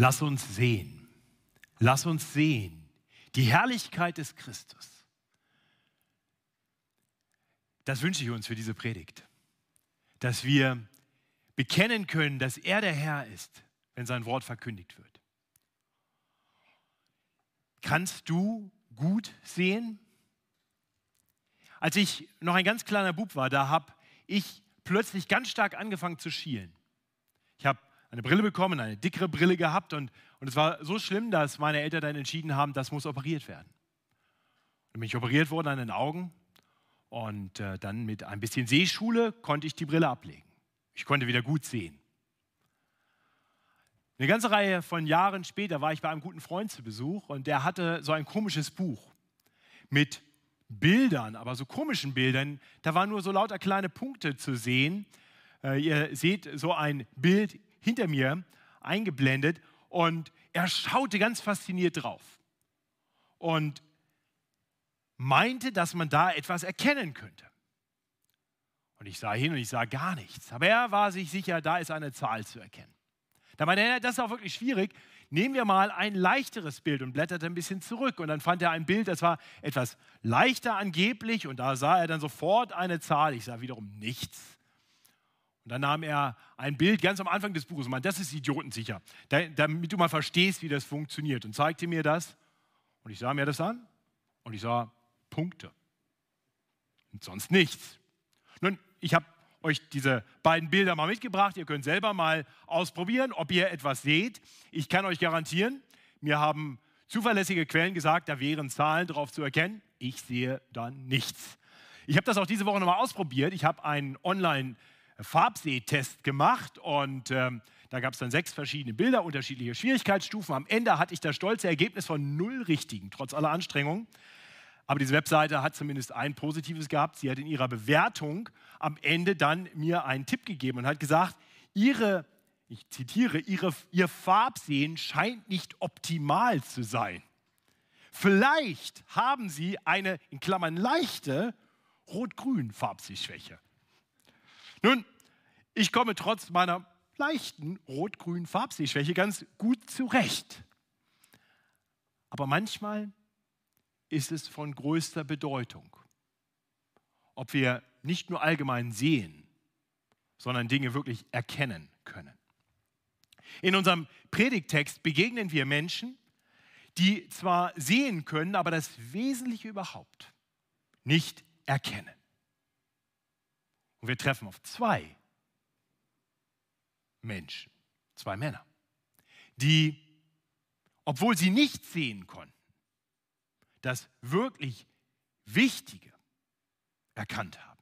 Lass uns sehen. Lass uns sehen die Herrlichkeit des Christus. Das wünsche ich uns für diese Predigt, dass wir bekennen können, dass er der Herr ist, wenn sein Wort verkündigt wird. Kannst du gut sehen? Als ich noch ein ganz kleiner Bub war, da habe ich plötzlich ganz stark angefangen zu schielen. Ich habe eine Brille bekommen, eine dickere Brille gehabt und, und es war so schlimm, dass meine Eltern dann entschieden haben, das muss operiert werden. Dann bin ich operiert worden an den Augen und äh, dann mit ein bisschen Sehschule konnte ich die Brille ablegen. Ich konnte wieder gut sehen. Eine ganze Reihe von Jahren später war ich bei einem guten Freund zu Besuch und der hatte so ein komisches Buch mit Bildern, aber so komischen Bildern. Da waren nur so lauter kleine Punkte zu sehen. Äh, ihr seht so ein Bild hinter mir eingeblendet und er schaute ganz fasziniert drauf und meinte, dass man da etwas erkennen könnte. Und ich sah hin und ich sah gar nichts. Aber er war sich sicher, da ist eine Zahl zu erkennen. Da meinte er, das ist auch wirklich schwierig. Nehmen wir mal ein leichteres Bild und blätterte ein bisschen zurück. Und dann fand er ein Bild, das war etwas leichter angeblich. Und da sah er dann sofort eine Zahl. Ich sah wiederum nichts. Und dann nahm er ein Bild ganz am Anfang des Buches und meinte, das ist idiotensicher, damit du mal verstehst, wie das funktioniert. Und zeigte mir das. Und ich sah mir das an und ich sah Punkte. Und sonst nichts. Nun, ich habe euch diese beiden Bilder mal mitgebracht. Ihr könnt selber mal ausprobieren, ob ihr etwas seht. Ich kann euch garantieren, mir haben zuverlässige Quellen gesagt, da wären Zahlen drauf zu erkennen. Ich sehe dann nichts. Ich habe das auch diese Woche nochmal ausprobiert. Ich habe einen Online- Farbsehtest gemacht und ähm, da gab es dann sechs verschiedene Bilder, unterschiedliche Schwierigkeitsstufen. Am Ende hatte ich das stolze Ergebnis von null Richtigen, trotz aller Anstrengungen. Aber diese Webseite hat zumindest ein Positives gehabt. Sie hat in ihrer Bewertung am Ende dann mir einen Tipp gegeben und hat gesagt, ihre, ich zitiere, ihre, ihr Farbsehen scheint nicht optimal zu sein. Vielleicht haben Sie eine, in Klammern leichte, rot-grün Farbsehschwäche. Nun, ich komme trotz meiner leichten rot-grünen Farbsehschwäche ganz gut zurecht. Aber manchmal ist es von größter Bedeutung, ob wir nicht nur allgemein sehen, sondern Dinge wirklich erkennen können. In unserem Predigtext begegnen wir Menschen, die zwar sehen können, aber das Wesentliche überhaupt nicht erkennen. Und wir treffen auf zwei Menschen, zwei Männer, die, obwohl sie nicht sehen konnten, das wirklich Wichtige erkannt haben.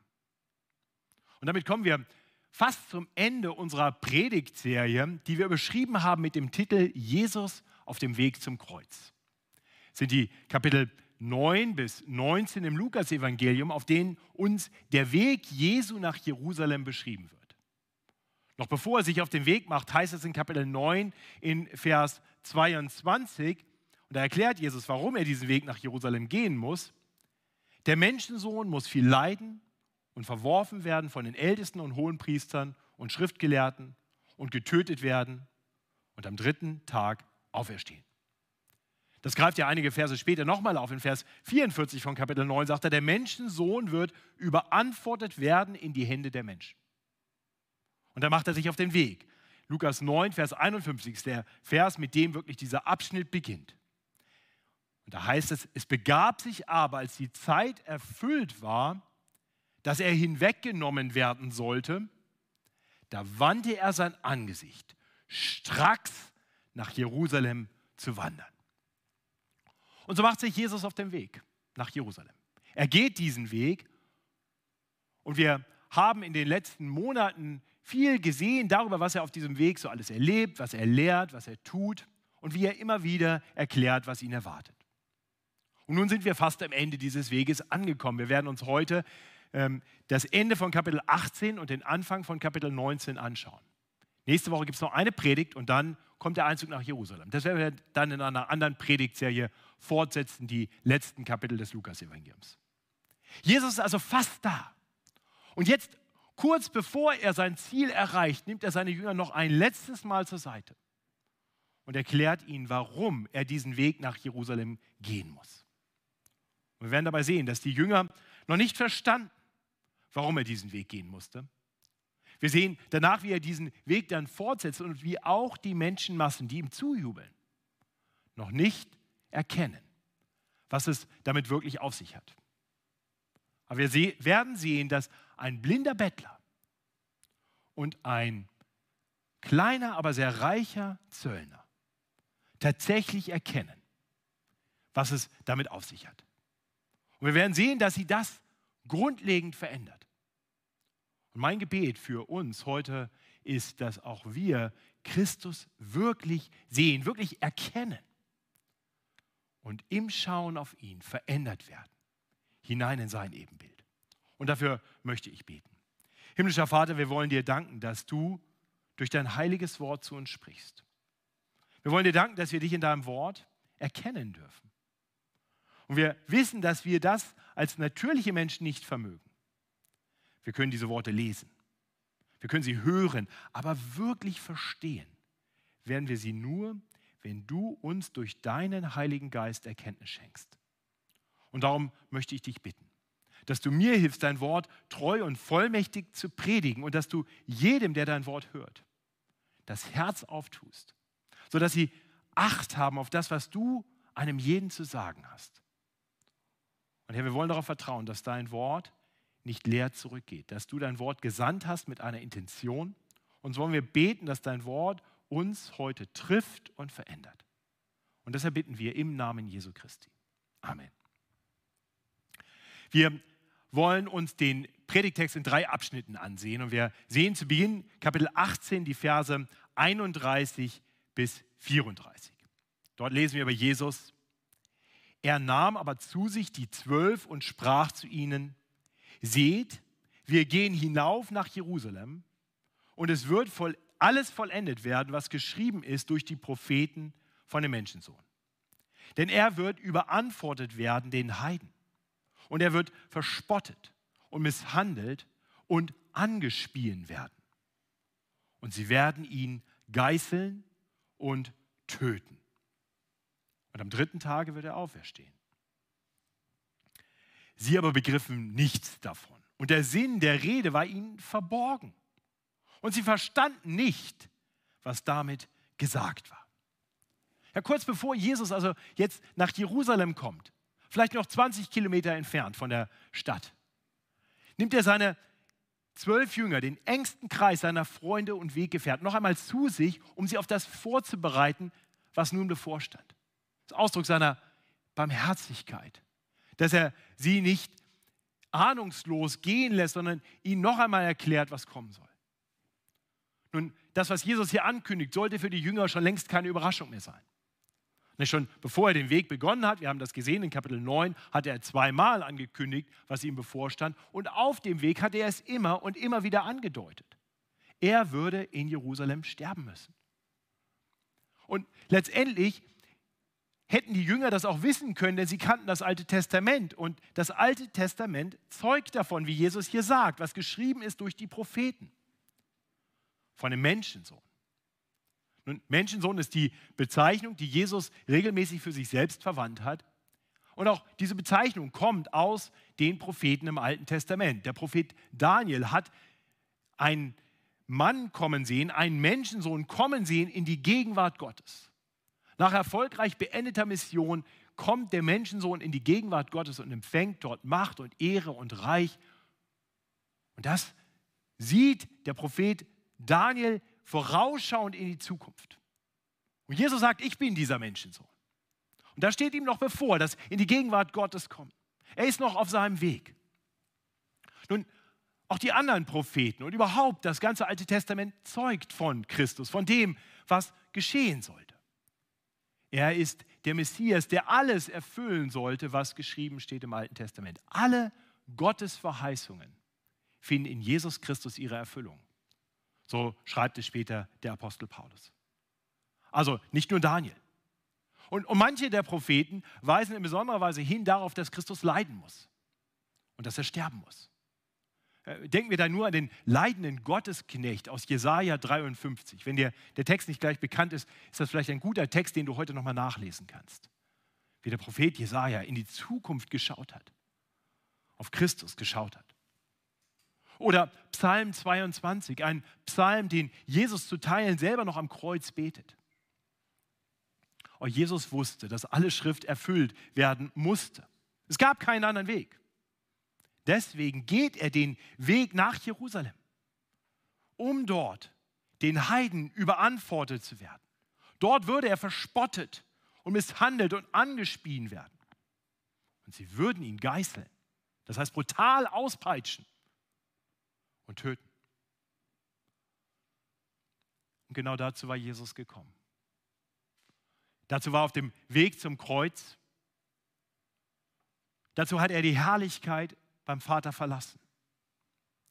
Und damit kommen wir fast zum Ende unserer Predigtserie, die wir beschrieben haben mit dem Titel Jesus auf dem Weg zum Kreuz. Das sind die Kapitel 9 bis 19 im Lukasevangelium, auf denen uns der Weg Jesu nach Jerusalem beschrieben wird. Noch bevor er sich auf den Weg macht, heißt es in Kapitel 9 in Vers 22, und da erklärt Jesus, warum er diesen Weg nach Jerusalem gehen muss. Der Menschensohn muss viel leiden und verworfen werden von den Ältesten und Hohenpriestern und Schriftgelehrten und getötet werden und am dritten Tag auferstehen. Das greift ja einige Verse später nochmal auf. In Vers 44 von Kapitel 9 sagt er, der Menschensohn wird überantwortet werden in die Hände der Menschen. Und da macht er sich auf den Weg. Lukas 9, Vers 51 ist der Vers, mit dem wirklich dieser Abschnitt beginnt. Und da heißt es, es begab sich aber, als die Zeit erfüllt war, dass er hinweggenommen werden sollte, da wandte er sein Angesicht, stracks nach Jerusalem zu wandern. Und so macht sich Jesus auf den Weg nach Jerusalem. Er geht diesen Weg und wir haben in den letzten Monaten viel gesehen darüber, was er auf diesem Weg so alles erlebt, was er lehrt, was er tut und wie er immer wieder erklärt, was ihn erwartet. Und nun sind wir fast am Ende dieses Weges angekommen. Wir werden uns heute ähm, das Ende von Kapitel 18 und den Anfang von Kapitel 19 anschauen. Nächste Woche gibt es noch eine Predigt und dann kommt der Einzug nach Jerusalem. Das werden wir dann in einer anderen Predigtserie fortsetzen, die letzten Kapitel des Lukas-Evangeliums. Jesus ist also fast da. Und jetzt, kurz bevor er sein Ziel erreicht, nimmt er seine Jünger noch ein letztes Mal zur Seite und erklärt ihnen, warum er diesen Weg nach Jerusalem gehen muss. Wir werden dabei sehen, dass die Jünger noch nicht verstanden, warum er diesen Weg gehen musste. Wir sehen danach, wie er diesen Weg dann fortsetzt und wie auch die Menschenmassen, die ihm zujubeln, noch nicht erkennen, was es damit wirklich auf sich hat. Aber wir werden sehen, dass ein blinder Bettler und ein kleiner, aber sehr reicher Zöllner tatsächlich erkennen, was es damit auf sich hat. Und wir werden sehen, dass sie das grundlegend verändert. Und mein Gebet für uns heute ist, dass auch wir Christus wirklich sehen, wirklich erkennen und im Schauen auf ihn verändert werden, hinein in sein Ebenbild. Und dafür möchte ich beten. Himmlischer Vater, wir wollen dir danken, dass du durch dein heiliges Wort zu uns sprichst. Wir wollen dir danken, dass wir dich in deinem Wort erkennen dürfen. Und wir wissen, dass wir das als natürliche Menschen nicht vermögen. Wir können diese Worte lesen. Wir können sie hören, aber wirklich verstehen werden wir sie nur, wenn du uns durch deinen Heiligen Geist Erkenntnis schenkst. Und darum möchte ich dich bitten, dass du mir hilfst, dein Wort treu und vollmächtig zu predigen und dass du jedem, der dein Wort hört, das Herz auftust, sodass sie Acht haben auf das, was du einem jeden zu sagen hast. Und Herr, wir wollen darauf vertrauen, dass dein Wort nicht leer zurückgeht, dass du dein Wort gesandt hast mit einer Intention. Und so wollen wir beten, dass dein Wort uns heute trifft und verändert. Und deshalb bitten wir im Namen Jesu Christi. Amen. Wir wollen uns den Predigtext in drei Abschnitten ansehen und wir sehen zu Beginn Kapitel 18 die Verse 31 bis 34. Dort lesen wir über Jesus, er nahm aber zu sich die Zwölf und sprach zu ihnen, seht, wir gehen hinauf nach Jerusalem und es wird voll, alles vollendet werden, was geschrieben ist durch die Propheten von dem Menschensohn. Denn er wird überantwortet werden den Heiden und er wird verspottet und misshandelt und angespien werden. Und sie werden ihn geißeln und töten. Und am dritten Tage wird er auferstehen. Sie aber begriffen nichts davon. Und der Sinn der Rede war ihnen verborgen. Und sie verstanden nicht, was damit gesagt war. Ja, kurz bevor Jesus also jetzt nach Jerusalem kommt, vielleicht noch 20 Kilometer entfernt von der Stadt, nimmt er seine zwölf Jünger, den engsten Kreis seiner Freunde und Weggefährten, noch einmal zu sich, um sie auf das vorzubereiten, was nun bevorstand. Das Ausdruck seiner Barmherzigkeit, dass er sie nicht ahnungslos gehen lässt, sondern ihnen noch einmal erklärt, was kommen soll. Nun, das, was Jesus hier ankündigt, sollte für die Jünger schon längst keine Überraschung mehr sein. Nicht schon bevor er den Weg begonnen hat, wir haben das gesehen in Kapitel 9, hat er zweimal angekündigt, was ihm bevorstand. Und auf dem Weg hat er es immer und immer wieder angedeutet. Er würde in Jerusalem sterben müssen. Und letztendlich hätten die Jünger das auch wissen können, denn sie kannten das Alte Testament. Und das Alte Testament zeugt davon, wie Jesus hier sagt, was geschrieben ist durch die Propheten. Von dem Menschensohn. Nun, Menschensohn ist die Bezeichnung, die Jesus regelmäßig für sich selbst verwandt hat. Und auch diese Bezeichnung kommt aus den Propheten im Alten Testament. Der Prophet Daniel hat einen Mann kommen sehen, einen Menschensohn kommen sehen in die Gegenwart Gottes. Nach erfolgreich beendeter Mission kommt der Menschensohn in die Gegenwart Gottes und empfängt dort Macht und Ehre und Reich. Und das sieht der Prophet Daniel vorausschauend in die Zukunft. Und Jesus sagt, ich bin dieser Menschensohn. Und da steht ihm noch bevor, dass in die Gegenwart Gottes kommt. Er ist noch auf seinem Weg. Nun, auch die anderen Propheten und überhaupt das ganze Alte Testament zeugt von Christus, von dem, was geschehen sollte. Er ist der Messias, der alles erfüllen sollte, was geschrieben steht im Alten Testament. Alle Gottes Verheißungen finden in Jesus Christus ihre Erfüllung. So schreibt es später der Apostel Paulus. Also nicht nur Daniel. Und, und manche der Propheten weisen in besonderer Weise hin darauf, dass Christus leiden muss und dass er sterben muss. Äh, denken wir da nur an den leidenden Gottesknecht aus Jesaja 53. Wenn dir der Text nicht gleich bekannt ist, ist das vielleicht ein guter Text, den du heute nochmal nachlesen kannst. Wie der Prophet Jesaja in die Zukunft geschaut hat, auf Christus geschaut hat. Oder Psalm 22, ein Psalm, den Jesus zu Teilen selber noch am Kreuz betet. Oh, Jesus wusste, dass alle Schrift erfüllt werden musste. Es gab keinen anderen Weg. Deswegen geht er den Weg nach Jerusalem, um dort den Heiden überantwortet zu werden. Dort würde er verspottet und misshandelt und angespien werden. Und sie würden ihn geißeln, das heißt brutal auspeitschen und töten. Und genau dazu war Jesus gekommen. Dazu war auf dem Weg zum Kreuz. Dazu hat er die Herrlichkeit beim Vater verlassen.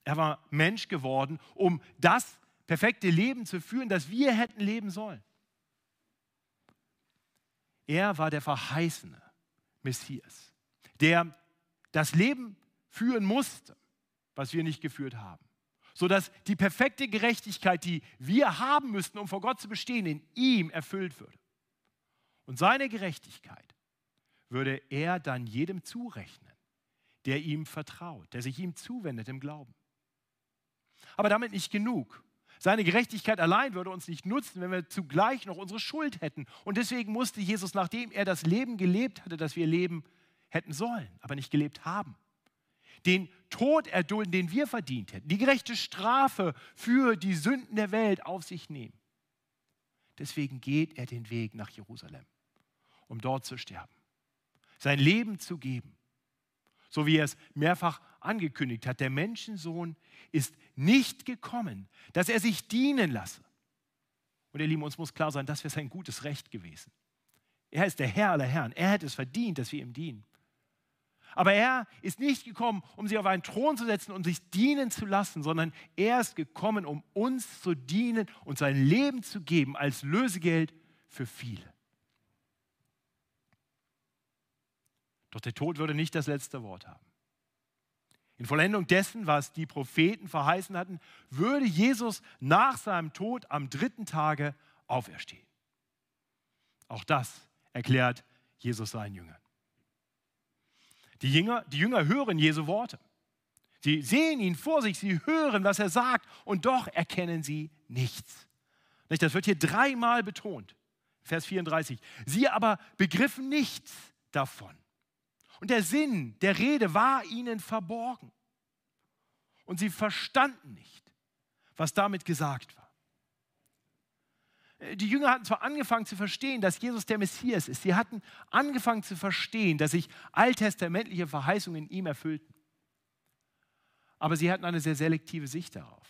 Er war Mensch geworden, um das perfekte Leben zu führen, das wir hätten leben sollen. Er war der verheißene Messias, der das Leben führen musste, was wir nicht geführt haben, sodass die perfekte Gerechtigkeit, die wir haben müssten, um vor Gott zu bestehen, in ihm erfüllt würde. Und seine Gerechtigkeit würde er dann jedem zurechnen, der ihm vertraut, der sich ihm zuwendet im Glauben. Aber damit nicht genug. Seine Gerechtigkeit allein würde uns nicht nutzen, wenn wir zugleich noch unsere Schuld hätten. Und deswegen musste Jesus, nachdem er das Leben gelebt hatte, das wir leben hätten sollen, aber nicht gelebt haben, den Tod erdulden, den wir verdient hätten, die gerechte Strafe für die Sünden der Welt auf sich nehmen. Deswegen geht er den Weg nach Jerusalem, um dort zu sterben, sein Leben zu geben so wie er es mehrfach angekündigt hat. Der Menschensohn ist nicht gekommen, dass er sich dienen lasse. Und ihr Lieben, uns muss klar sein, das wäre sein gutes Recht gewesen. Er ist der Herr aller Herren. Er hätte es verdient, dass wir ihm dienen. Aber er ist nicht gekommen, um sich auf einen Thron zu setzen und sich dienen zu lassen, sondern er ist gekommen, um uns zu dienen und sein Leben zu geben als Lösegeld für viele. Doch der Tod würde nicht das letzte Wort haben. In Vollendung dessen, was die Propheten verheißen hatten, würde Jesus nach seinem Tod am dritten Tage auferstehen. Auch das erklärt Jesus seinen Jüngern. Die Jünger, die Jünger hören Jesu Worte. Sie sehen ihn vor sich, sie hören, was er sagt, und doch erkennen sie nichts. Das wird hier dreimal betont. Vers 34. Sie aber begriffen nichts davon. Und der Sinn der Rede war ihnen verborgen. Und sie verstanden nicht, was damit gesagt war. Die Jünger hatten zwar angefangen zu verstehen, dass Jesus der Messias ist. Sie hatten angefangen zu verstehen, dass sich alttestamentliche Verheißungen in ihm erfüllten. Aber sie hatten eine sehr selektive Sicht darauf.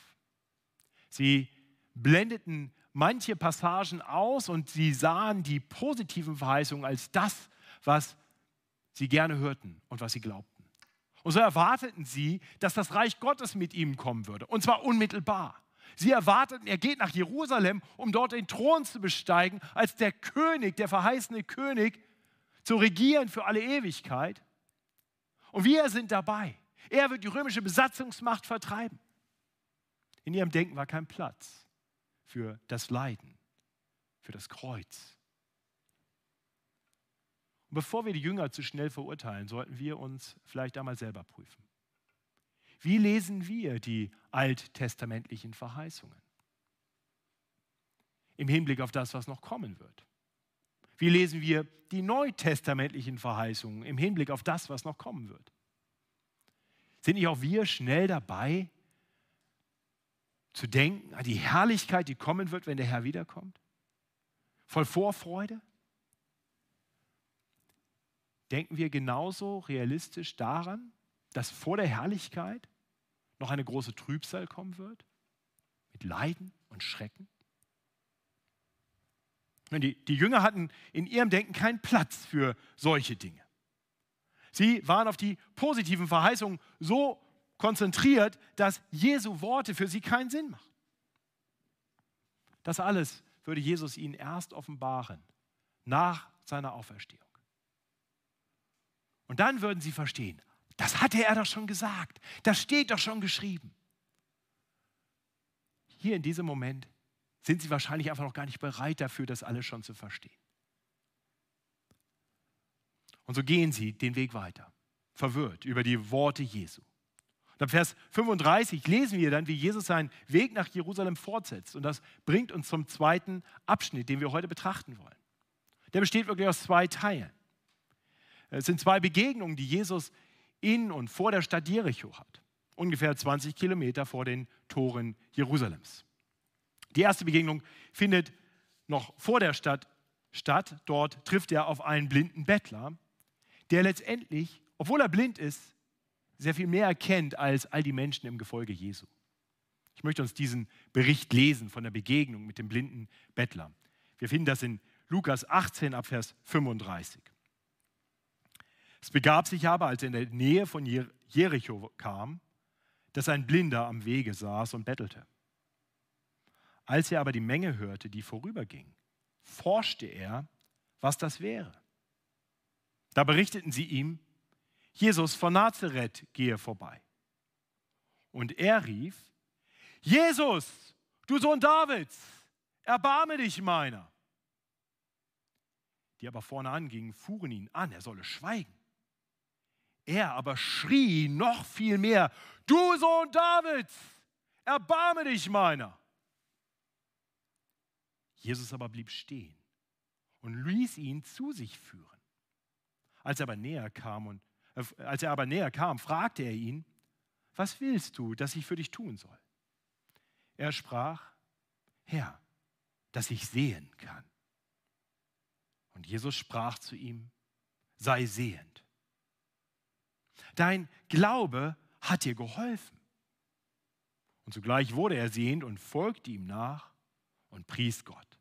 Sie blendeten manche Passagen aus und sie sahen die positiven Verheißungen als das, was sie gerne hörten und was sie glaubten. Und so erwarteten sie, dass das Reich Gottes mit ihnen kommen würde, und zwar unmittelbar. Sie erwarteten, er geht nach Jerusalem, um dort den Thron zu besteigen, als der König, der verheißene König, zu regieren für alle Ewigkeit. Und wir sind dabei. Er wird die römische Besatzungsmacht vertreiben. In ihrem Denken war kein Platz für das Leiden, für das Kreuz, und bevor wir die Jünger zu schnell verurteilen, sollten wir uns vielleicht einmal selber prüfen. Wie lesen wir die alttestamentlichen Verheißungen? Im Hinblick auf das, was noch kommen wird. Wie lesen wir die neutestamentlichen Verheißungen im Hinblick auf das, was noch kommen wird? Sind nicht auch wir schnell dabei, zu denken an die Herrlichkeit, die kommen wird, wenn der Herr wiederkommt? Voll Vorfreude? denken wir genauso realistisch daran, dass vor der Herrlichkeit noch eine große Trübsal kommen wird? Mit Leiden und Schrecken? Die, die Jünger hatten in ihrem Denken keinen Platz für solche Dinge. Sie waren auf die positiven Verheißungen so konzentriert, dass Jesu Worte für sie keinen Sinn machen. Das alles würde Jesus ihnen erst offenbaren nach seiner Auferstehung. Und dann würden sie verstehen, Das hatte er doch schon gesagt. Das steht doch schon geschrieben. Hier in diesem Moment sind sie wahrscheinlich einfach noch gar nicht bereit dafür, das alles schon zu verstehen. Und so gehen sie den Weg weiter, verwirrt über die Worte Jesu. Und ab Vers 35 lesen wir dann, wie Jesus seinen Weg nach Jerusalem fortsetzt. Und das bringt uns zum zweiten Abschnitt, den wir heute betrachten wollen. Der besteht wirklich aus zwei Teilen. Es sind zwei Begegnungen, die Jesus in und vor der Stadt Jericho hat. Ungefähr 20 Kilometer vor den Toren Jerusalems. Die erste Begegnung findet noch vor der Stadt statt. Dort trifft er auf einen blinden Bettler, der letztendlich, obwohl er blind ist, sehr viel mehr erkennt als all die Menschen im Gefolge Jesu. Ich möchte uns diesen Bericht lesen von der Begegnung mit dem blinden Bettler. Wir finden das in Lukas 18 ab Vers 35. Es begab sich aber, als er in der Nähe von Jericho kam, dass ein Blinder am Wege saß und bettelte. Als er aber die Menge hörte, die vorüberging, forschte er, was das wäre. Da berichteten sie ihm, Jesus von Nazareth gehe vorbei. Und er rief, Jesus, du Sohn Davids, erbarme dich meiner. Die aber vorne angingen, fuhren ihn an, er solle schweigen. Er aber schrie noch viel mehr, du Sohn Davids, erbarme dich meiner. Jesus aber blieb stehen und ließ ihn zu sich führen. Als er aber näher kam und äh, als er aber näher kam, fragte er ihn, was willst du, dass ich für dich tun soll? Er sprach, Herr, dass ich sehen kann. Und Jesus sprach zu ihm, sei sehend. Dein Glaube hat dir geholfen. Und zugleich wurde er sehend und folgte ihm nach und pries Gott.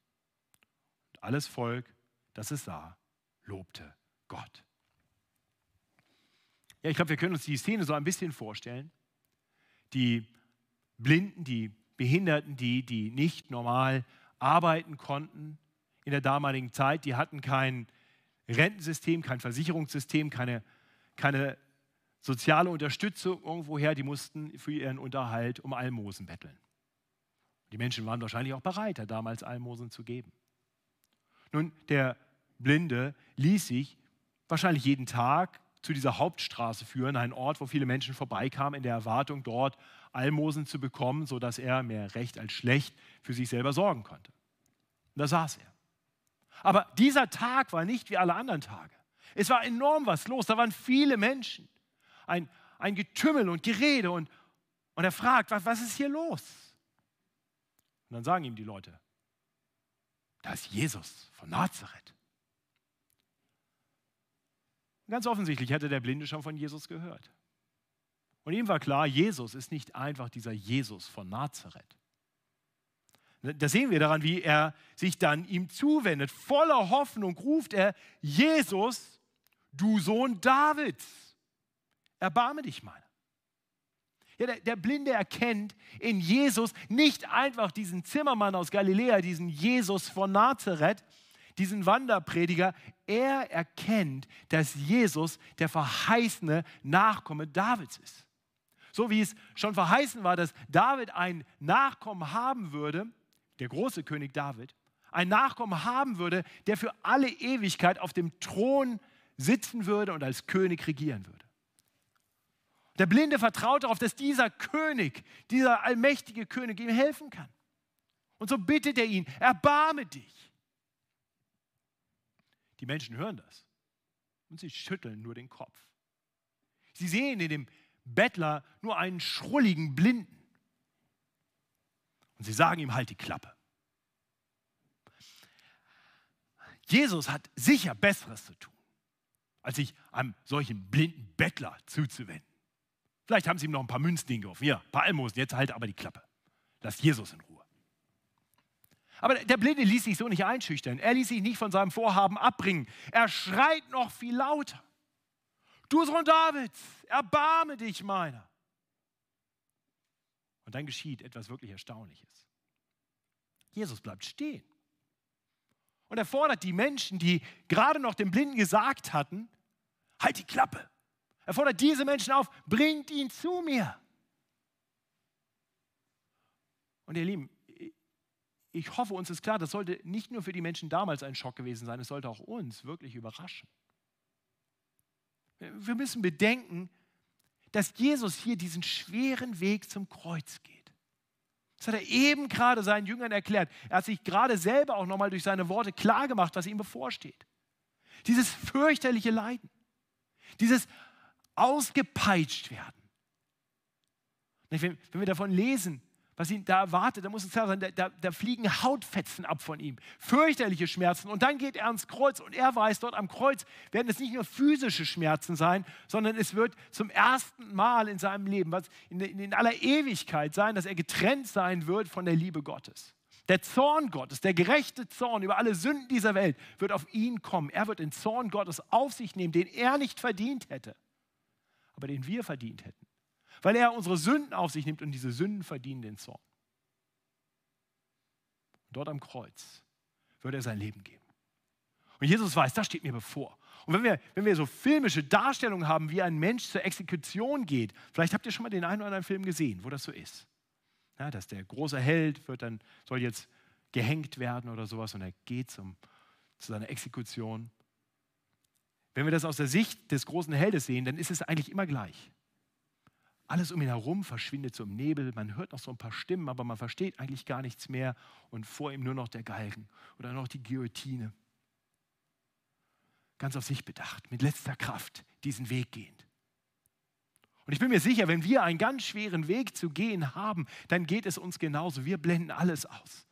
Und alles Volk, das es sah, lobte Gott. Ja, ich glaube, wir können uns die Szene so ein bisschen vorstellen. Die Blinden, die Behinderten, die, die nicht normal arbeiten konnten in der damaligen Zeit, die hatten kein Rentensystem, kein Versicherungssystem, keine, keine soziale Unterstützung irgendwoher, die mussten für ihren Unterhalt um Almosen betteln. Die Menschen waren wahrscheinlich auch bereit, damals Almosen zu geben. Nun, der Blinde ließ sich wahrscheinlich jeden Tag zu dieser Hauptstraße führen, ein Ort, wo viele Menschen vorbeikamen, in der Erwartung, dort Almosen zu bekommen, sodass er mehr recht als schlecht für sich selber sorgen konnte. Und da saß er. Aber dieser Tag war nicht wie alle anderen Tage. Es war enorm was los, da waren viele Menschen. Ein, ein Getümmel und Gerede und, und er fragt, was, was ist hier los? Und dann sagen ihm die Leute, da ist Jesus von Nazareth. Ganz offensichtlich hatte der Blinde schon von Jesus gehört. Und ihm war klar, Jesus ist nicht einfach dieser Jesus von Nazareth. Das sehen wir daran, wie er sich dann ihm zuwendet. Voller Hoffnung ruft er, Jesus, du Sohn Davids, erbarme dich meiner. Ja, der, der, Blinde erkennt in Jesus nicht einfach diesen Zimmermann aus Galiläa, diesen Jesus von Nazareth, diesen Wanderprediger, er erkennt, dass Jesus der verheißene Nachkomme Davids ist. So wie es schon verheißen war, dass David ein Nachkommen haben würde, der große König David, ein Nachkommen haben würde, der für alle Ewigkeit auf dem Thron sitzen würde und als König regieren würde. Der Blinde vertraut darauf, dass dieser König, dieser allmächtige König ihm helfen kann. Und so bittet er ihn, erbarme dich. Die Menschen hören das und sie schütteln nur den Kopf. Sie sehen in dem Bettler nur einen schrulligen Blinden. Und sie sagen ihm halt die Klappe. Jesus hat sicher Besseres zu tun, als sich einem solchen blinden Bettler zuzuwenden. Vielleicht haben sie ihm noch ein paar Münzen hingeworfen. Hier, ein paar Almosen, jetzt halt aber die Klappe. Lass Jesus in Ruhe. Aber der Blinde ließ sich so nicht einschüchtern. Er ließ sich nicht von seinem Vorhaben abbringen. Er schreit noch viel lauter. Du Sohn Davids, erbarme dich meiner. Und dann geschieht etwas wirklich Erstaunliches. Jesus bleibt stehen. Und er fordert die Menschen, die gerade noch dem Blinden gesagt hatten, halt die Klappe. Er fordert diese Menschen auf, bringt ihn zu mir. Und ihr Lieben, ich hoffe, uns ist klar, das sollte nicht nur für die Menschen damals ein Schock gewesen sein, es sollte auch uns wirklich überraschen. Wir müssen bedenken, dass Jesus hier diesen schweren Weg zum Kreuz geht. Das hat er eben gerade seinen Jüngern erklärt. Er hat sich gerade selber auch nochmal durch seine Worte klargemacht, was ihm bevorsteht. Dieses fürchterliche Leiden, dieses ausgepeitscht werden. Wenn wir davon lesen, was ihn da erwartet, da muss es klar sein, da, da, da, fliegen Hautfetzen ab von ihm. Fürchterliche Schmerzen. Und dann geht er ans Kreuz und er weiß, dort am Kreuz werden es nicht nur physische Schmerzen sein, sondern es wird zum ersten Mal in seinem Leben, was in, in aller Ewigkeit sein, dass er getrennt sein wird von der Liebe Gottes. Der Zorn Gottes, der gerechte Zorn über alle Sünden dieser Welt wird auf ihn kommen. Er wird den Zorn Gottes auf sich nehmen, den er nicht verdient hätte, aber den wir verdient hätten weil er unsere Sünden auf sich nimmt und diese Sünden verdienen den Zorn. Und dort am Kreuz wird er sein Leben geben. Und Jesus weiß, das steht mir bevor. Und wenn wir, wenn wir so filmische Darstellungen haben, wie ein Mensch zur Exekution geht, vielleicht habt ihr schon mal den einen oder anderen Film gesehen, wo das so ist. Ja, dass der große Held wird dann, soll jetzt gehängt werden oder sowas und er geht zum, zu seiner Exekution. Wenn wir das aus der Sicht des großen Heldes sehen, dann ist es eigentlich immer gleich. Alles um ihn herum verschwindet so im Nebel. Man hört noch so ein paar Stimmen, aber man versteht eigentlich gar nichts mehr. Und vor ihm nur noch der Galgen oder noch die Guillotine. Ganz auf sich bedacht, mit letzter Kraft diesen Weg gehend. Und ich bin mir sicher, wenn wir einen ganz schweren Weg zu gehen haben, dann geht es uns genauso. Wir blenden alles aus.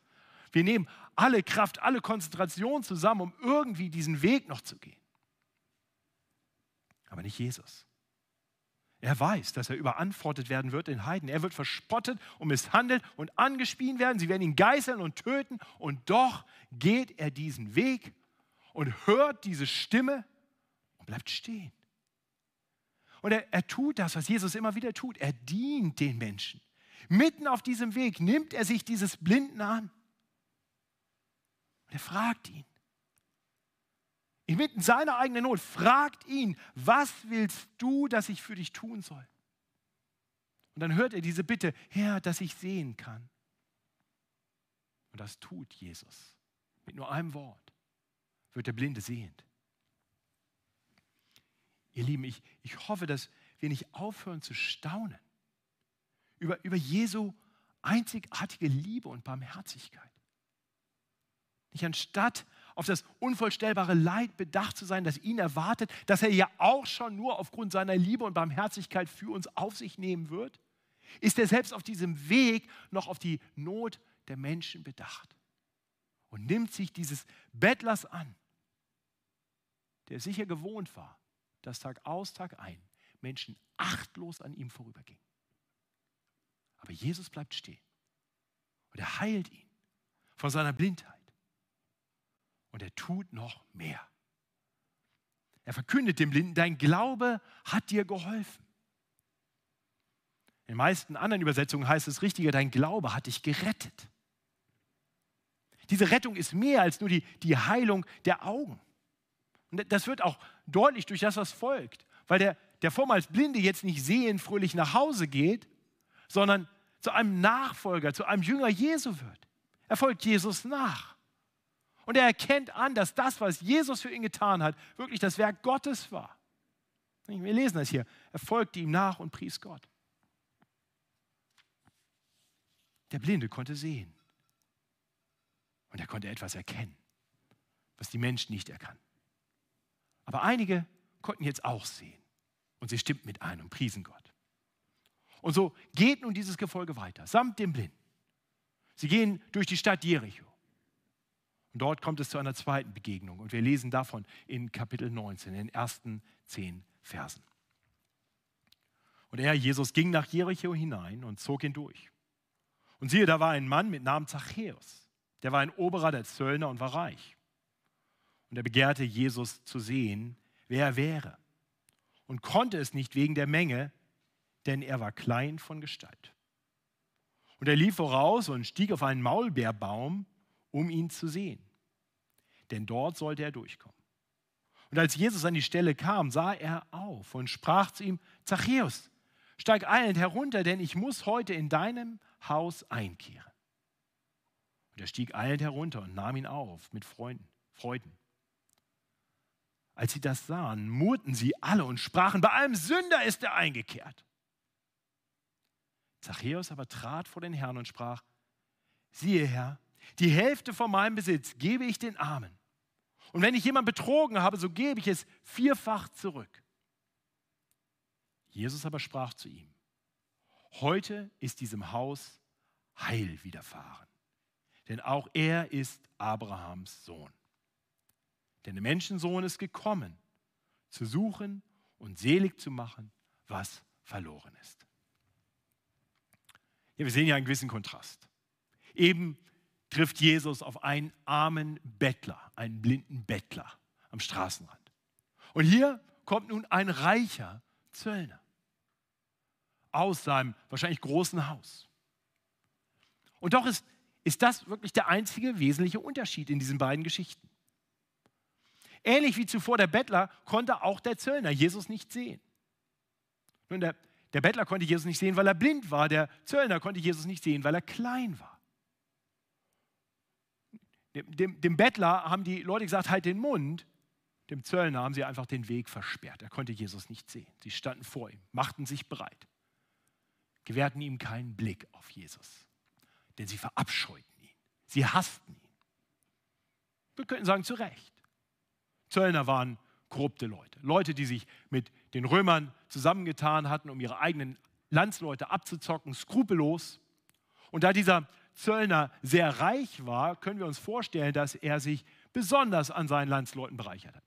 Wir nehmen alle Kraft, alle Konzentration zusammen, um irgendwie diesen Weg noch zu gehen. Aber nicht Jesus. Er weiß, dass er überantwortet werden wird in Heiden. Er wird verspottet und misshandelt und angespien werden. Sie werden ihn geißeln und töten. Und doch geht er diesen Weg und hört diese Stimme und bleibt stehen. Und er, er tut das, was Jesus immer wieder tut. Er dient den Menschen. Mitten auf diesem Weg nimmt er sich dieses Blinden an. Und er fragt ihn, inmitten seiner eigenen Not, fragt ihn, was willst du, dass ich für dich tun soll? Und dann hört er diese Bitte, Herr, dass ich sehen kann. Und das tut Jesus. Mit nur einem Wort wird der Blinde sehend. Ihr Lieben, ich, ich hoffe, dass wir nicht aufhören zu staunen über, über Jesu einzigartige Liebe und Barmherzigkeit. Nicht anstatt auf das unvorstellbare Leid bedacht zu sein, das ihn erwartet, das er ja auch schon nur aufgrund seiner Liebe und Barmherzigkeit für uns auf sich nehmen wird, ist er selbst auf diesem Weg noch auf die Not der Menschen bedacht und nimmt sich dieses Bettlers an, der sicher gewohnt war, dass Tag aus, Tag ein Menschen achtlos an ihm vorübergingen. Aber Jesus bleibt stehen und er heilt ihn von seiner Blindheit. Und er tut noch mehr. Er verkündet dem Blinden, dein Glaube hat dir geholfen. In den meisten anderen Übersetzungen heißt es richtiger, dein Glaube hat dich gerettet. Diese Rettung ist mehr als nur die, die Heilung der Augen. Und das wird auch deutlich durch das, was folgt. Weil der, der vormals Blinde jetzt nicht sehend fröhlich nach Hause geht, sondern zu einem Nachfolger, zu einem Jünger Jesu wird. Er folgt Jesus nach. Und er erkennt an, dass das, was Jesus für ihn getan hat, wirklich das Werk Gottes war. Wir lesen das hier. Er folgte ihm nach und pries Gott. Der Blinde konnte sehen. Und er konnte etwas erkennen, was die Menschen nicht erkannten. Aber einige konnten jetzt auch sehen. Und sie stimmten mit ein und priesen Gott. Und so geht nun dieses Gefolge weiter, samt dem Blinden. Sie gehen durch die Stadt Jericho. Und dort kommt es zu einer zweiten Begegnung. Und wir lesen davon in Kapitel 19, in den ersten zehn Versen. Und er, Jesus, ging nach Jericho hinein und zog ihn durch. Und siehe, da war ein Mann mit Namen Zachäus. Der war ein Oberer der Zöllner und war reich. Und er begehrte Jesus zu sehen, wer er wäre. Und konnte es nicht wegen der Menge, denn er war klein von Gestalt. Und er lief voraus und stieg auf einen Maulbeerbaum um ihn zu sehen. Denn dort sollte er durchkommen. Und als Jesus an die Stelle kam, sah er auf und sprach zu ihm, Zachäus, steig eilend herunter, denn ich muss heute in deinem Haus einkehren. Und er stieg eilend herunter und nahm ihn auf mit Freunden, Freuden. Als sie das sahen, murrten sie alle und sprachen, bei einem Sünder ist er eingekehrt. Zachäus aber trat vor den Herrn und sprach, siehe Herr, die Hälfte von meinem Besitz gebe ich den Armen. Und wenn ich jemand betrogen habe, so gebe ich es vierfach zurück. Jesus aber sprach zu ihm, heute ist diesem Haus Heil widerfahren, denn auch er ist Abrahams Sohn. Denn der Menschensohn ist gekommen, zu suchen und selig zu machen, was verloren ist. Ja, wir sehen ja einen gewissen Kontrast. Eben trifft Jesus auf einen armen Bettler, einen blinden Bettler am Straßenrand. Und hier kommt nun ein reicher Zöllner aus seinem wahrscheinlich großen Haus. Und doch ist, ist das wirklich der einzige wesentliche Unterschied in diesen beiden Geschichten. Ähnlich wie zuvor der Bettler konnte auch der Zöllner Jesus nicht sehen. Nun, der, der Bettler konnte Jesus nicht sehen, weil er blind war. Der Zöllner konnte Jesus nicht sehen, weil er klein war. Dem, dem, Bettler haben die Leute gesagt, halt den Mund. Dem Zöllner haben sie einfach den Weg versperrt. Er konnte Jesus nicht sehen. Sie standen vor ihm, machten sich bereit, gewährten ihm keinen Blick auf Jesus, denn sie verabscheuten ihn. Sie hassten ihn. Wir könnten sagen, zu Recht. Zöllner waren korrupte Leute. Leute, die sich mit den Römern zusammengetan hatten, um ihre eigenen Landsleute abzuzocken, skrupellos. Und da dieser Zöllner sehr reich war, können wir uns vorstellen, dass er sich besonders an seinen Landsleuten bereichert hat.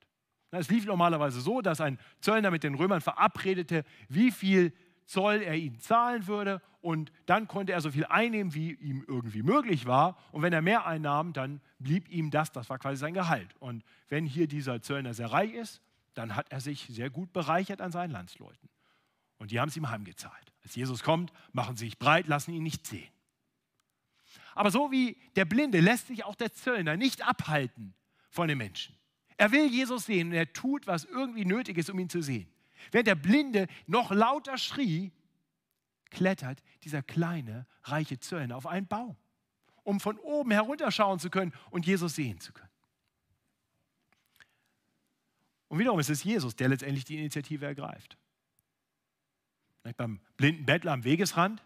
Es lief normalerweise so, dass ein Zöllner mit den Römern verabredete, wie viel Zoll er ihnen zahlen würde und dann konnte er so viel einnehmen, wie ihm irgendwie möglich war. Und wenn er mehr einnahm, dann blieb ihm das, das war quasi sein Gehalt. Und wenn hier dieser Zöllner sehr reich ist, dann hat er sich sehr gut bereichert an seinen Landsleuten. Und die haben es ihm heimgezahlt. Als Jesus kommt, machen sie sich breit, lassen ihn nicht sehen. Aber so wie der Blinde lässt sich auch der Zöllner nicht abhalten von den Menschen. Er will Jesus sehen und er tut, was irgendwie nötig ist, um ihn zu sehen. Während der Blinde noch lauter schrie, klettert dieser kleine, reiche Zöllner auf einen Baum, um von oben herunterschauen zu können und Jesus sehen zu können. Und wiederum ist es Jesus, der letztendlich die Initiative ergreift. Beim blinden Bettler am Wegesrand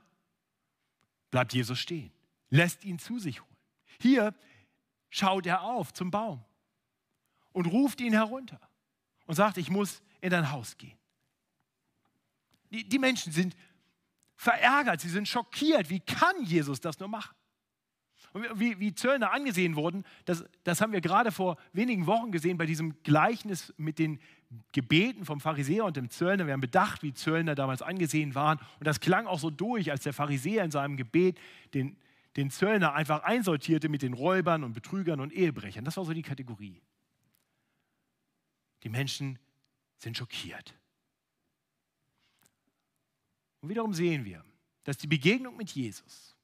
bleibt Jesus stehen, lässt ihn zu sich holen. Hier schaut er auf zum Baum und ruft ihn herunter und sagt, ich muss in dein Haus gehen. Die, die Menschen sind verärgert, sie sind schockiert. Wie kann Jesus das nur machen? Und wie, wie Zöllner angesehen wurden, das, das haben wir gerade vor wenigen Wochen gesehen bei diesem Gleichnis mit den Gebeten vom Pharisäer und dem Zöllner. Wir haben bedacht, wie Zöllner damals angesehen waren. Und das klang auch so durch, als der Pharisäer in seinem Gebet den, den Zöllner einfach einsortierte mit den Räubern und Betrügern und Ehebrechern. Das war so die Kategorie. Die Menschen sind schockiert. Und wiederum sehen wir, dass die Begegnung mit Jesus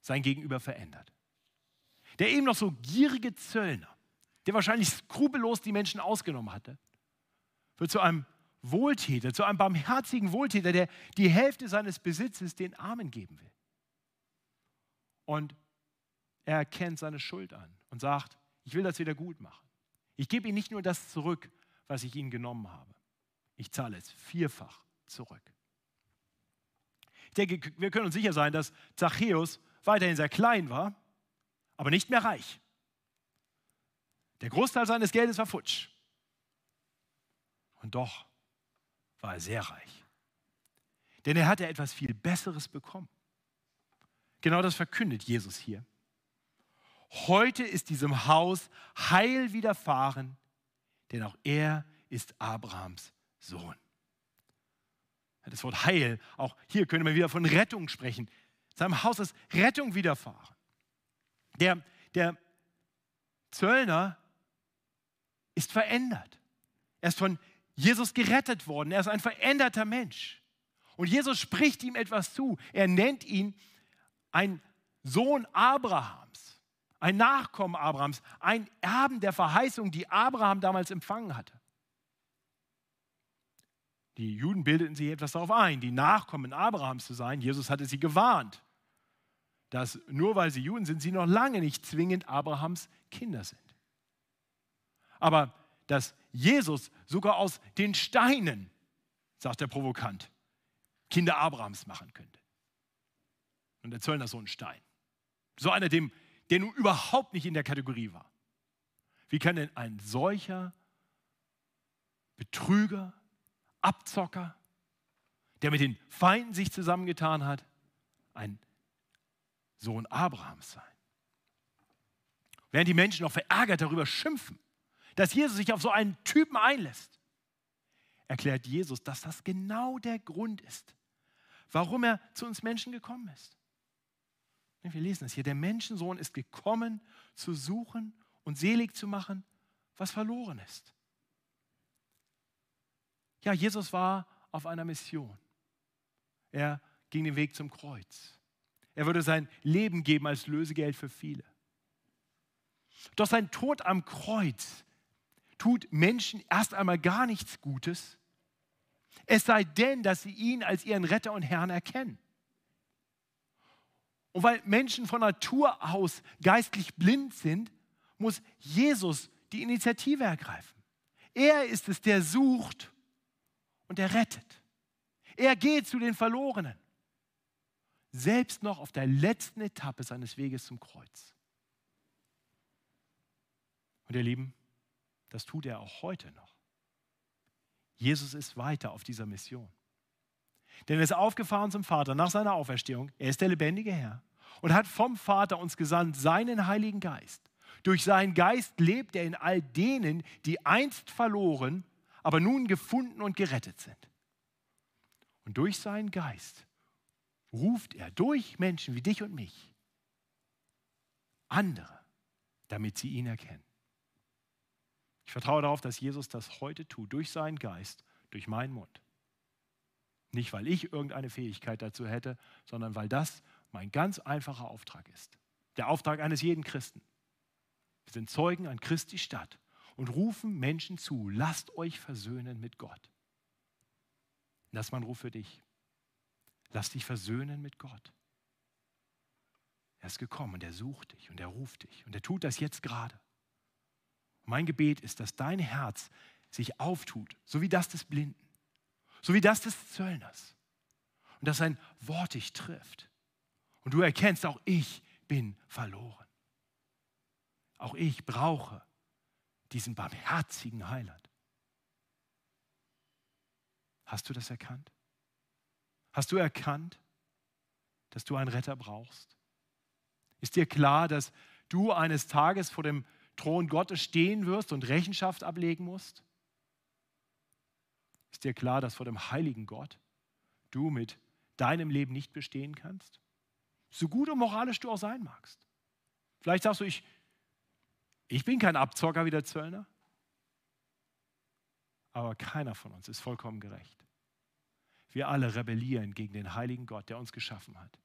sein Gegenüber verändert. Der eben noch so gierige Zöllner, der wahrscheinlich skrupellos die Menschen ausgenommen hatte, wird zu einem Wohltäter, zu einem barmherzigen Wohltäter, der die Hälfte seines Besitzes den Armen geben will. Und er erkennt seine Schuld an und sagt, ich will das wieder gut machen. Ich gebe ihm nicht nur das zurück, was ich ihnen genommen habe. Ich zahle es vierfach zurück. Ich denke, wir können uns sicher sein, dass Zachäus weiterhin sehr klein war, aber nicht mehr reich. Der Großteil seines Geldes war futsch. Und doch war er sehr reich. Denn er hatte etwas viel Besseres bekommen. Genau das verkündet Jesus hier. Heute ist diesem Haus Heil widerfahren, denn auch er ist Abrahams Sohn. Das Wort Heil, auch hier können wir wieder von Rettung sprechen. Seinem Haus ist Rettung widerfahren. Der, der Zöllner ist verändert. Er ist von Jesus gerettet worden. Er ist ein veränderter Mensch. Und Jesus spricht ihm etwas zu. Er nennt ihn ein Sohn Abrahams, ein Nachkommen Abrahams, ein Erben der Verheißung, die Abraham damals empfangen hatte. Die Juden bildeten sich etwas darauf ein, die Nachkommen Abrahams zu sein. Jesus hatte sie gewarnt, dass nur weil sie Juden sind, sie noch lange nicht zwingend Abrahams Kinder sind. Aber dass Jesus sogar aus den Steinen, sagt der Provokant, Kinder Abrahams machen könnte. Und der Zöllner so ein Stein. So einer, dem, der nun überhaupt nicht in der Kategorie war. Wie kann denn ein solcher Betrüger, Abzocker, der mit den Feinden sich zusammengetan hat, ein Sohn Abrahams sein? Während die Menschen noch verärgert darüber schimpfen, dass Jesus sich auf so einen Typen einlässt, erklärt Jesus, dass das genau der Grund ist, warum er zu uns Menschen gekommen ist. Wir lesen es hier, der Menschensohn ist gekommen, zu suchen und selig zu machen, was verloren ist. Ja, Jesus war auf einer Mission. Er ging den Weg zum Kreuz. Er würde sein Leben geben als Lösegeld für viele. Doch sein Tod am Kreuz tut Menschen erst einmal gar nichts Gutes, es sei denn, dass sie ihn als ihren Retter und Herrn erkennen. Und weil Menschen von Natur aus geistlich blind sind, muss Jesus die Initiative ergreifen. Er ist es, der sucht und der rettet. Er geht zu den Verlorenen, selbst noch auf der letzten Etappe seines Weges zum Kreuz. Und ihr Lieben, das tut er auch heute noch. Jesus ist weiter auf dieser Mission. Denn er ist aufgefahren zum Vater nach seiner Auferstehung. Er ist der lebendige Herr und hat vom Vater uns gesandt seinen Heiligen Geist. Durch seinen Geist lebt er in all denen, die einst verloren, aber nun gefunden und gerettet sind. Und durch seinen Geist ruft er durch Menschen wie dich und mich andere, damit sie ihn erkennen. Ich vertraue darauf, dass Jesus das heute tut, durch seinen Geist, durch meinen Mund. Nicht, weil ich irgendeine Fähigkeit dazu hätte, sondern weil das mein ganz einfacher Auftrag ist. Der Auftrag eines jeden Christen. Wir sind Zeugen an Christi Stadt und rufen Menschen zu, lasst euch versöhnen mit Gott. Das ist mein Ruf für dich. Lass dich versöhnen mit Gott. Er ist gekommen und er sucht dich und er ruft dich und er tut das jetzt gerade. Mein Gebet ist, dass dein Herz sich auftut, so wie das des Blinden, so wie das des Zöllners. Und dass sein Wort dich trifft. Und du erkennst, auch ich bin verloren. Auch ich brauche diesen barmherzigen Heiland. Hast du das erkannt? Hast du erkannt, dass du einen Retter brauchst? Ist dir klar, dass du eines Tages vor dem Thron Gottes stehen wirst und Rechenschaft ablegen musst? Ist dir klar, dass vor dem heiligen Gott du mit deinem Leben nicht bestehen kannst? So gut und moralisch du auch sein magst. Vielleicht sagst du, ich, ich bin kein Abzocker wie der Zöllner. Aber keiner von uns ist vollkommen gerecht. Wir alle rebellieren gegen den heiligen Gott, der uns geschaffen hat.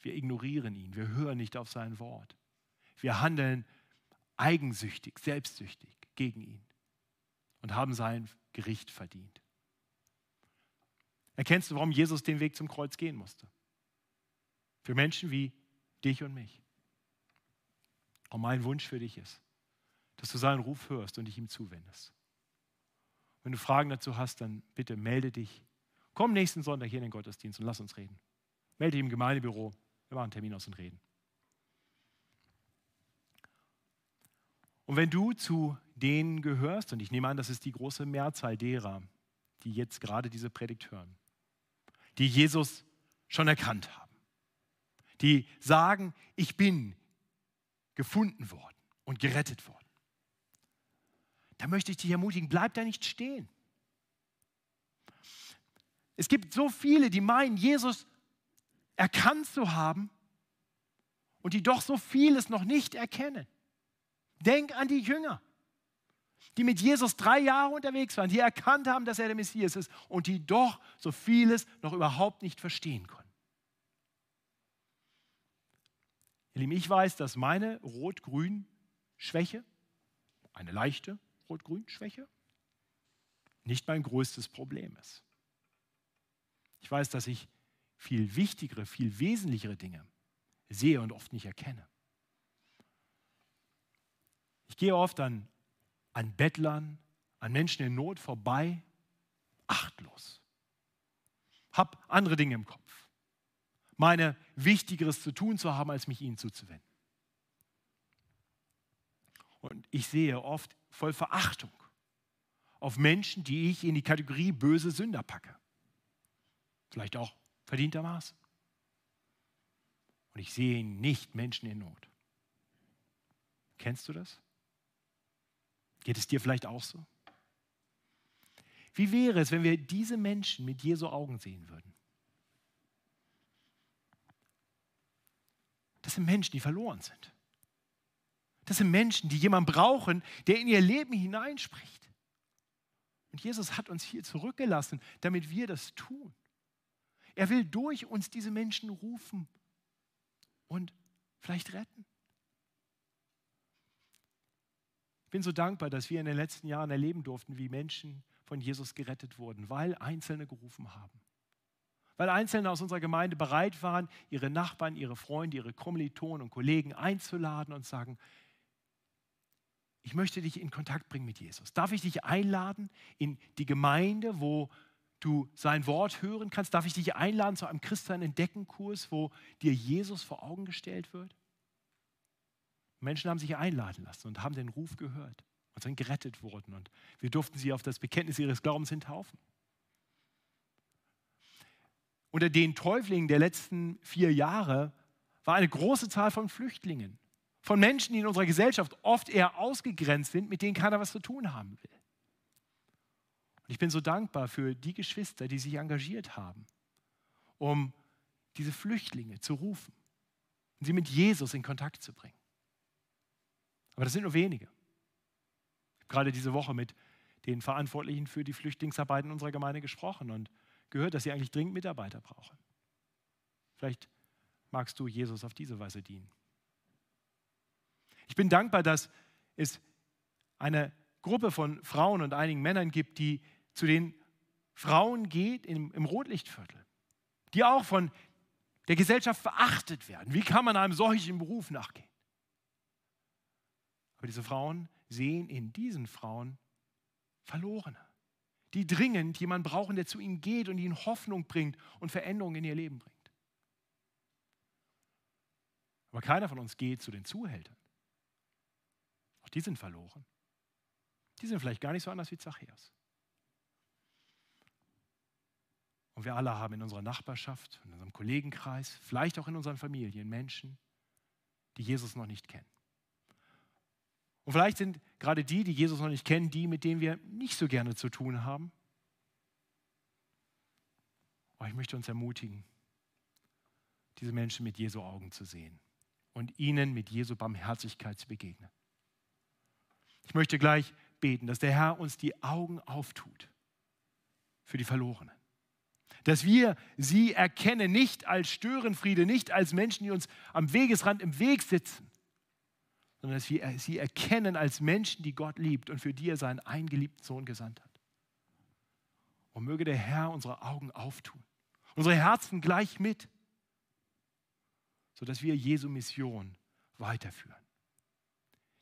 Wir ignorieren ihn, wir hören nicht auf sein Wort. Wir handeln eigensüchtig, selbstsüchtig gegen ihn und haben sein Gericht verdient. Erkennst du, warum Jesus den Weg zum Kreuz gehen musste? Für Menschen wie dich und mich. Und mein Wunsch für dich ist, dass du seinen Ruf hörst und dich ihm zuwendest. Wenn du Fragen dazu hast, dann bitte melde dich. Komm nächsten Sonntag hier in den Gottesdienst und lass uns reden. Melde dich im Gemeindebüro. Wir machen einen Termin aus und reden. Und wenn du zu denen gehörst, und ich nehme an, das ist die große Mehrzahl derer, die jetzt gerade diese Predigt hören, die Jesus schon erkannt haben, die sagen, ich bin gefunden worden und gerettet worden, da möchte ich dich ermutigen, bleib da nicht stehen. Es gibt so viele, die meinen, Jesus erkannt zu haben und die doch so vieles noch nicht erkennen. Denk an die Jünger, die mit Jesus drei Jahre unterwegs waren, die erkannt haben, dass er der Messias ist und die doch so vieles noch überhaupt nicht verstehen konnten. Ihr Lieben, ich weiß, dass meine Rot-Grün-Schwäche, eine leichte Rot-Grün-Schwäche, nicht mein größtes Problem ist. Ich weiß, dass ich viel wichtigere, viel wesentlichere Dinge sehe und oft nicht erkenne. Ich gehe oft an, an Bettlern, an Menschen in Not vorbei, achtlos. Hab andere Dinge im Kopf. Meine Wichtigeres zu tun zu haben, als mich ihnen zuzuwenden. Und ich sehe oft voll Verachtung auf Menschen, die ich in die Kategorie böse Sünder packe. Vielleicht auch verdientermaßen. Und ich sehe nicht Menschen in Not. Kennst du das? Geht es dir vielleicht auch so? Wie wäre es, wenn wir diese Menschen mit Jesu Augen sehen würden? Das sind Menschen, die verloren sind. Das sind Menschen, die jemanden brauchen, der in ihr Leben hineinspricht. Und Jesus hat uns hier zurückgelassen, damit wir das tun. Er will durch uns diese Menschen rufen und vielleicht retten. Ich bin so dankbar, dass wir in den letzten Jahren erleben durften, wie Menschen von Jesus gerettet wurden, weil Einzelne gerufen haben. Weil Einzelne aus unserer Gemeinde bereit waren, ihre Nachbarn, ihre Freunde, ihre Kommilitonen und Kollegen einzuladen und sagen, ich möchte dich in Kontakt bringen mit Jesus. Darf ich dich einladen in die Gemeinde, wo du sein Wort hören kannst? Darf ich dich einladen zu einem Christian-Entdecken-Kurs, wo dir Jesus vor Augen gestellt wird? Menschen haben sich einladen lassen und haben den Ruf gehört und sind gerettet worden. Und wir durften sie auf das Bekenntnis ihres Glaubens hintaufen. Unter den Täuflingen der letzten vier Jahre war eine große Zahl von Flüchtlingen, von Menschen, die in unserer Gesellschaft oft eher ausgegrenzt sind, mit denen keiner was zu tun haben will. Und ich bin so dankbar für die Geschwister, die sich engagiert haben, um diese Flüchtlinge zu rufen und sie mit Jesus in Kontakt zu bringen. Aber das sind nur wenige gerade diese Woche mit den Verantwortlichen für die Flüchtlingsarbeit in unserer Gemeinde gesprochen und gehört, dass sie eigentlich dringend Mitarbeiter brauchen. Vielleicht magst du Jesus auf diese Weise dienen. Ich bin dankbar, dass es eine Gruppe von Frauen und einigen Männern gibt, die zu den Frauen geht im, im Rotlichtviertel, die auch von der Gesellschaft verachtet werden. Wie kann man einem solchen Beruf nachgehen? Aber diese Frauen sehen in diesen Frauen Verlorene, die dringend jemanden brauchen, der zu ihnen geht und ihnen Hoffnung bringt und Veränderung in ihr Leben bringt. Aber keiner von uns geht zu den Zuhältern. Auch die sind verloren. Die sind vielleicht gar nicht so anders wie Zachäus. Und wir alle haben in unserer Nachbarschaft, in unserem Kollegenkreis, vielleicht auch in unseren Familien Menschen, die Jesus noch nicht kennen. Und vielleicht sind gerade die, die Jesus noch nicht kennen, die, mit denen wir nicht so gerne zu tun haben. Aber ich möchte uns ermutigen, diese Menschen mit Jesu Augen zu sehen und ihnen mit Jesu Barmherzigkeit zu begegnen. Ich möchte gleich beten, dass der Herr uns die Augen auftut für die Verlorenen. Dass wir sie erkennen, nicht als Störenfriede, nicht als Menschen, die uns am Wegesrand im Weg sitzen, sondern dass wir sie erkennen als Menschen, die Gott liebt und für die er seinen eingeliebten Sohn gesandt hat. Und möge der Herr unsere Augen auftun, unsere Herzen gleich mit, sodass wir Jesu Mission weiterführen.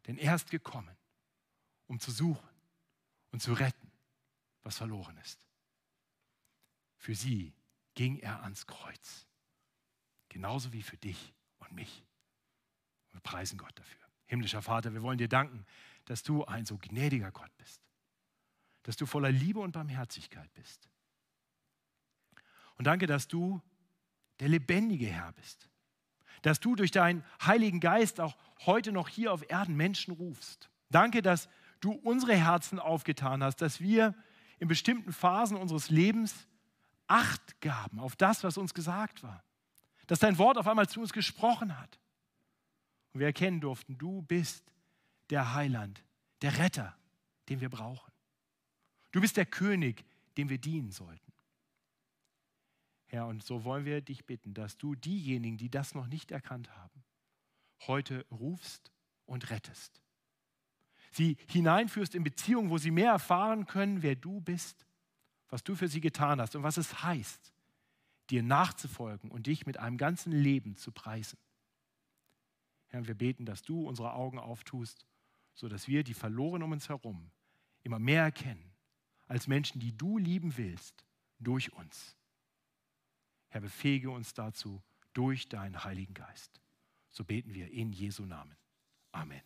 Denn er ist gekommen, um zu suchen und zu retten, was verloren ist. Für sie ging er ans Kreuz, genauso wie für dich und mich. wir preisen Gott dafür. Himmlischer Vater, wir wollen dir danken, dass du ein so gnädiger Gott bist, dass du voller Liebe und Barmherzigkeit bist. Und danke, dass du der lebendige Herr bist, dass du durch deinen Heiligen Geist auch heute noch hier auf Erden Menschen rufst. Danke, dass du unsere Herzen aufgetan hast, dass wir in bestimmten Phasen unseres Lebens Acht gaben auf das, was uns gesagt war, dass dein Wort auf einmal zu uns gesprochen hat und wir erkennen durften, du bist der Heiland, der Retter, den wir brauchen. Du bist der König, dem wir dienen sollten. Herr, und so wollen wir dich bitten, dass du diejenigen, die das noch nicht erkannt haben, heute rufst und rettest. sie hineinführst in Beziehungen, wo sie mehr erfahren können, wer du bist, was du für sie getan hast und was es heißt, dir nachzufolgen und dich mit einem ganzen Leben zu preisen. Herr, wir beten, dass du unsere Augen auftust, sodass wir die Verlorenen um uns herum immer mehr erkennen als Menschen, die du lieben willst, durch uns. Herr, befähige uns dazu durch deinen Heiligen Geist. So beten wir in Jesu Namen. Amen.